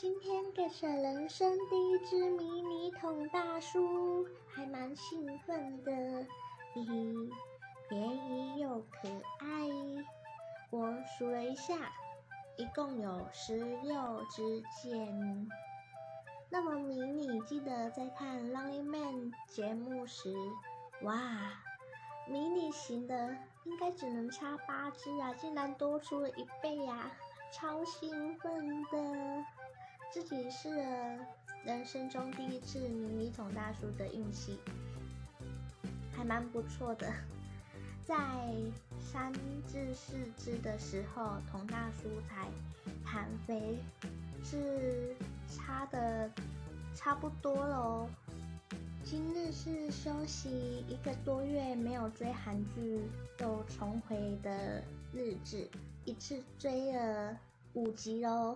今天给是人生第一只迷你桶大叔，还蛮兴奋的，嘿嘿，便宜又可爱。我数了一下，一共有十六支箭。那么迷你记得在看《Running Man》节目时，哇，迷你型的应该只能插八支啊，竟然多出了一倍呀，超兴奋的！自己试了人生中第一次迷你桶大叔的运气，还蛮不错的。在三至四只的时候，桶大叔才弹飞，是差的差不多喽。今日是休息一个多月没有追韩剧又重回的日子，一次追了五集喽。